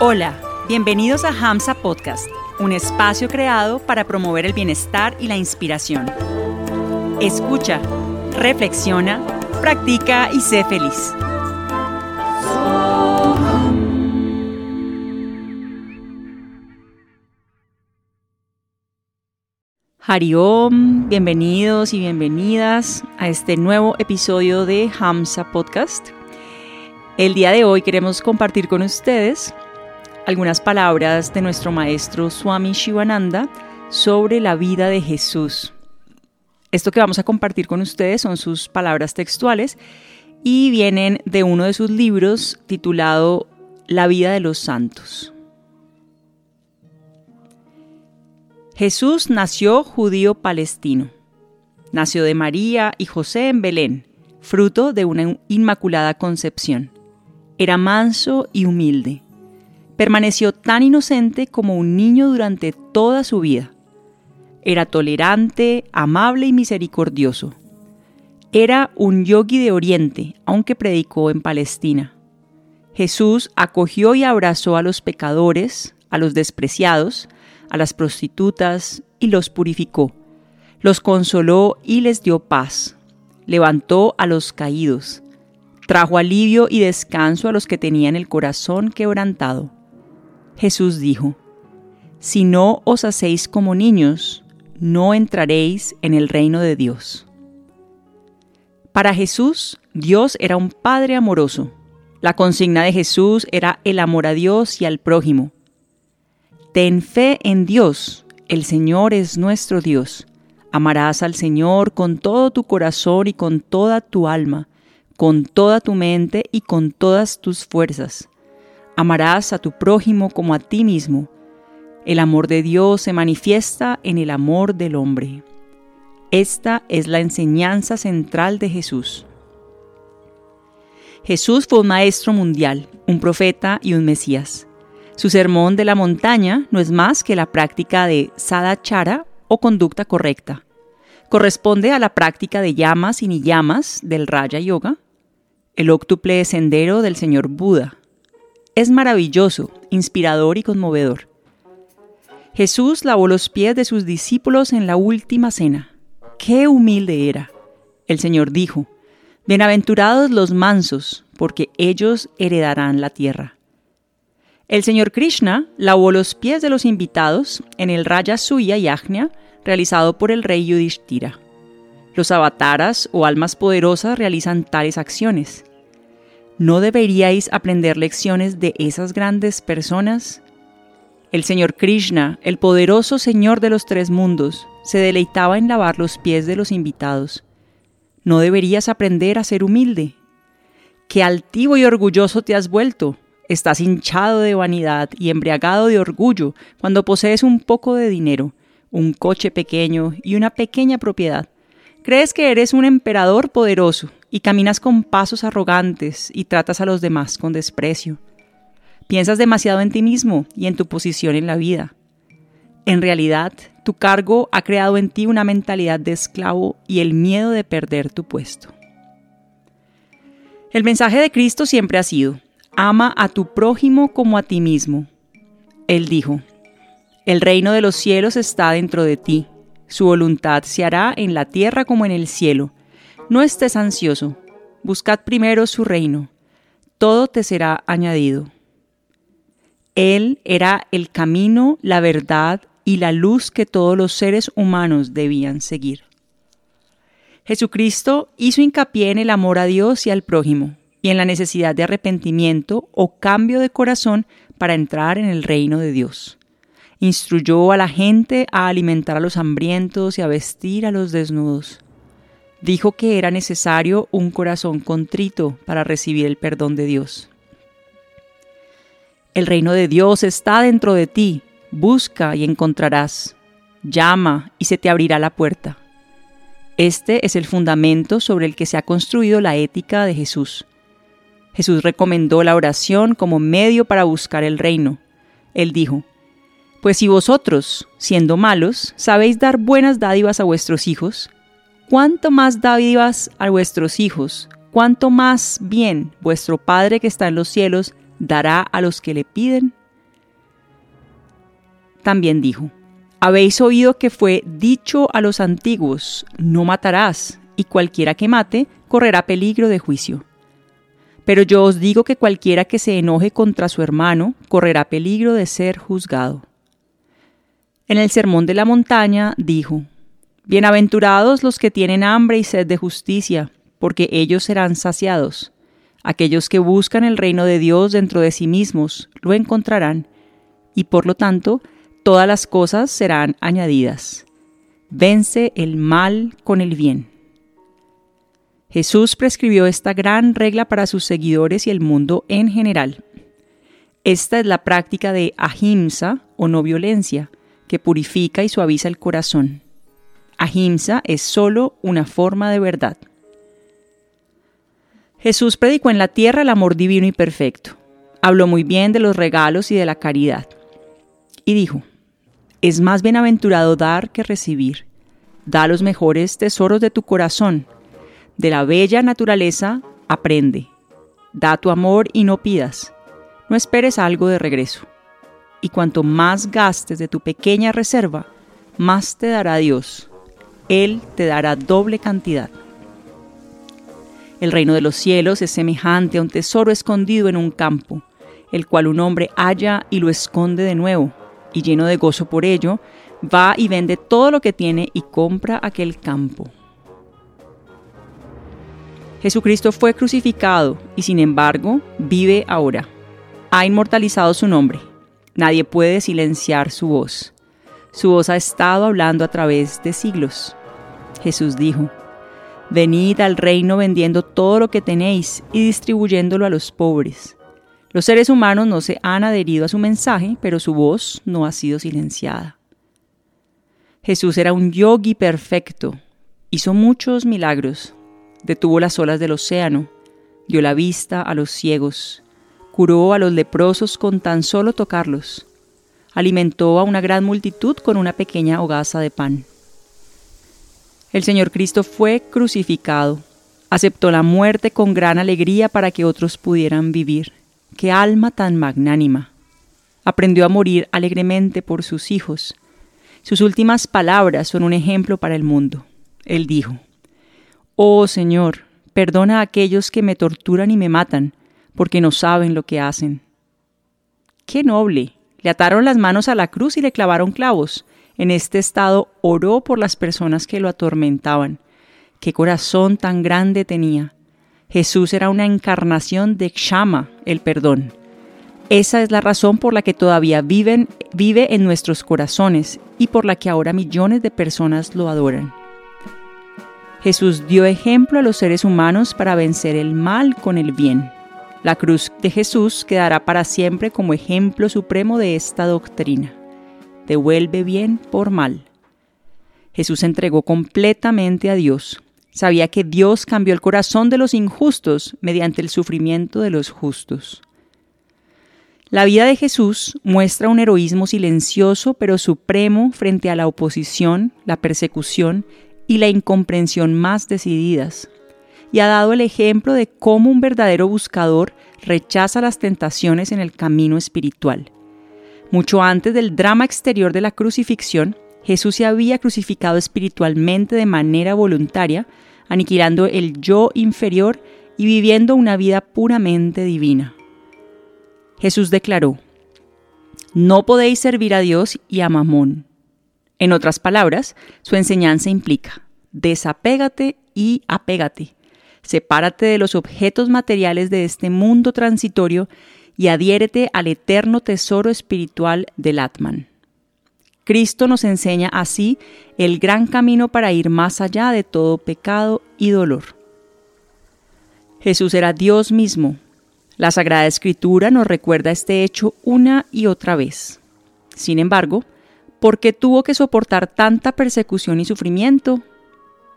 Hola, bienvenidos a Hamsa Podcast, un espacio creado para promover el bienestar y la inspiración. Escucha, reflexiona, practica y sé feliz. Hariom, bienvenidos y bienvenidas a este nuevo episodio de Hamsa Podcast. El día de hoy queremos compartir con ustedes algunas palabras de nuestro maestro Swami Shivananda sobre la vida de Jesús. Esto que vamos a compartir con ustedes son sus palabras textuales y vienen de uno de sus libros titulado La vida de los santos. Jesús nació judío palestino. Nació de María y José en Belén, fruto de una inmaculada concepción. Era manso y humilde. Permaneció tan inocente como un niño durante toda su vida. Era tolerante, amable y misericordioso. Era un yogi de Oriente, aunque predicó en Palestina. Jesús acogió y abrazó a los pecadores, a los despreciados, a las prostitutas y los purificó. Los consoló y les dio paz. Levantó a los caídos. Trajo alivio y descanso a los que tenían el corazón quebrantado. Jesús dijo, Si no os hacéis como niños, no entraréis en el reino de Dios. Para Jesús, Dios era un Padre amoroso. La consigna de Jesús era el amor a Dios y al prójimo. Ten fe en Dios, el Señor es nuestro Dios. Amarás al Señor con todo tu corazón y con toda tu alma, con toda tu mente y con todas tus fuerzas. Amarás a tu prójimo como a ti mismo. El amor de Dios se manifiesta en el amor del hombre. Esta es la enseñanza central de Jesús. Jesús fue un maestro mundial, un profeta y un Mesías. Su sermón de la montaña no es más que la práctica de sadachara o conducta correcta. Corresponde a la práctica de llamas y ni llamas del Raya Yoga, el óctuple sendero del señor Buda. Es maravilloso, inspirador y conmovedor. Jesús lavó los pies de sus discípulos en la última cena. ¡Qué humilde era! El Señor dijo, Bienaventurados los mansos, porque ellos heredarán la tierra. El señor Krishna lavó los pies de los invitados en el Raya Suya Yajna realizado por el rey Yudhishthira. Los avataras o almas poderosas realizan tales acciones. ¿No deberíais aprender lecciones de esas grandes personas? El señor Krishna, el poderoso señor de los tres mundos, se deleitaba en lavar los pies de los invitados. ¿No deberías aprender a ser humilde? ¡Qué altivo y orgulloso te has vuelto! Estás hinchado de vanidad y embriagado de orgullo cuando posees un poco de dinero, un coche pequeño y una pequeña propiedad. Crees que eres un emperador poderoso y caminas con pasos arrogantes y tratas a los demás con desprecio. Piensas demasiado en ti mismo y en tu posición en la vida. En realidad, tu cargo ha creado en ti una mentalidad de esclavo y el miedo de perder tu puesto. El mensaje de Cristo siempre ha sido, ama a tu prójimo como a ti mismo. Él dijo, el reino de los cielos está dentro de ti, su voluntad se hará en la tierra como en el cielo. No estés ansioso, buscad primero su reino, todo te será añadido. Él era el camino, la verdad y la luz que todos los seres humanos debían seguir. Jesucristo hizo hincapié en el amor a Dios y al prójimo, y en la necesidad de arrepentimiento o cambio de corazón para entrar en el reino de Dios. Instruyó a la gente a alimentar a los hambrientos y a vestir a los desnudos. Dijo que era necesario un corazón contrito para recibir el perdón de Dios. El reino de Dios está dentro de ti. Busca y encontrarás. Llama y se te abrirá la puerta. Este es el fundamento sobre el que se ha construido la ética de Jesús. Jesús recomendó la oración como medio para buscar el reino. Él dijo, Pues si vosotros, siendo malos, sabéis dar buenas dádivas a vuestros hijos, ¿cuánto más dádivas a vuestros hijos, cuánto más bien vuestro Padre que está en los cielos dará a los que le piden? también dijo, Habéis oído que fue dicho a los antiguos, no matarás, y cualquiera que mate correrá peligro de juicio. Pero yo os digo que cualquiera que se enoje contra su hermano correrá peligro de ser juzgado. En el Sermón de la Montaña dijo, Bienaventurados los que tienen hambre y sed de justicia, porque ellos serán saciados. Aquellos que buscan el reino de Dios dentro de sí mismos lo encontrarán, y por lo tanto todas las cosas serán añadidas. Vence el mal con el bien. Jesús prescribió esta gran regla para sus seguidores y el mundo en general. Esta es la práctica de ahimsa o no violencia, que purifica y suaviza el corazón. Ahimsa es solo una forma de verdad. Jesús predicó en la tierra el amor divino y perfecto. Habló muy bien de los regalos y de la caridad. Y dijo, es más bienaventurado dar que recibir. Da los mejores tesoros de tu corazón de la bella naturaleza, aprende. Da tu amor y no pidas. No esperes algo de regreso. Y cuanto más gastes de tu pequeña reserva, más te dará Dios. Él te dará doble cantidad. El reino de los cielos es semejante a un tesoro escondido en un campo, el cual un hombre halla y lo esconde de nuevo, y lleno de gozo por ello, va y vende todo lo que tiene y compra aquel campo. Jesucristo fue crucificado y sin embargo vive ahora. Ha inmortalizado su nombre. Nadie puede silenciar su voz. Su voz ha estado hablando a través de siglos. Jesús dijo, Venid al reino vendiendo todo lo que tenéis y distribuyéndolo a los pobres. Los seres humanos no se han adherido a su mensaje, pero su voz no ha sido silenciada. Jesús era un yogi perfecto, hizo muchos milagros, detuvo las olas del océano, dio la vista a los ciegos, curó a los leprosos con tan solo tocarlos, alimentó a una gran multitud con una pequeña hogaza de pan. El Señor Cristo fue crucificado, aceptó la muerte con gran alegría para que otros pudieran vivir. ¡Qué alma tan magnánima! Aprendió a morir alegremente por sus hijos. Sus últimas palabras son un ejemplo para el mundo. Él dijo, Oh Señor, perdona a aquellos que me torturan y me matan, porque no saben lo que hacen. ¡Qué noble! Le ataron las manos a la cruz y le clavaron clavos. En este estado oró por las personas que lo atormentaban. ¡Qué corazón tan grande tenía! Jesús era una encarnación de Kshama, el perdón. Esa es la razón por la que todavía vive en nuestros corazones y por la que ahora millones de personas lo adoran. Jesús dio ejemplo a los seres humanos para vencer el mal con el bien. La cruz de Jesús quedará para siempre como ejemplo supremo de esta doctrina. Devuelve bien por mal. Jesús se entregó completamente a Dios. Sabía que Dios cambió el corazón de los injustos mediante el sufrimiento de los justos. La vida de Jesús muestra un heroísmo silencioso pero supremo frente a la oposición, la persecución y la incomprensión más decididas, y ha dado el ejemplo de cómo un verdadero buscador rechaza las tentaciones en el camino espiritual. Mucho antes del drama exterior de la crucifixión, Jesús se había crucificado espiritualmente de manera voluntaria, aniquilando el yo inferior y viviendo una vida puramente divina. Jesús declaró, No podéis servir a Dios y a Mamón. En otras palabras, su enseñanza implica, desapégate y apégate. Sepárate de los objetos materiales de este mundo transitorio y adhiérete al eterno tesoro espiritual del Atman. Cristo nos enseña así el gran camino para ir más allá de todo pecado y dolor. Jesús era Dios mismo. La Sagrada Escritura nos recuerda este hecho una y otra vez. Sin embargo, ¿por qué tuvo que soportar tanta persecución y sufrimiento?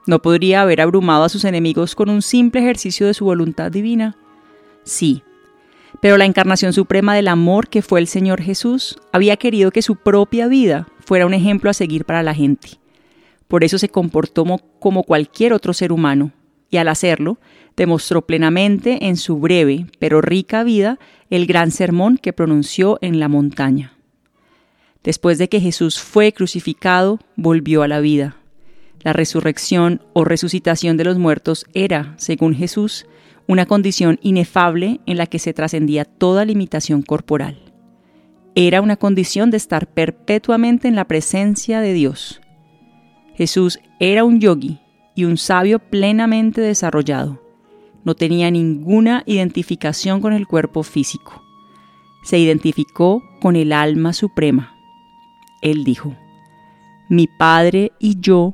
¿No podría haber abrumado a sus enemigos con un simple ejercicio de su voluntad divina? Sí, pero la encarnación suprema del amor que fue el Señor Jesús había querido que su propia vida fuera un ejemplo a seguir para la gente. Por eso se comportó como cualquier otro ser humano, y al hacerlo, demostró plenamente en su breve pero rica vida el gran sermón que pronunció en la montaña. Después de que Jesús fue crucificado, volvió a la vida. La resurrección o resucitación de los muertos era, según Jesús, una condición inefable en la que se trascendía toda limitación corporal. Era una condición de estar perpetuamente en la presencia de Dios. Jesús era un yogi y un sabio plenamente desarrollado. No tenía ninguna identificación con el cuerpo físico. Se identificó con el alma suprema. Él dijo, mi Padre y yo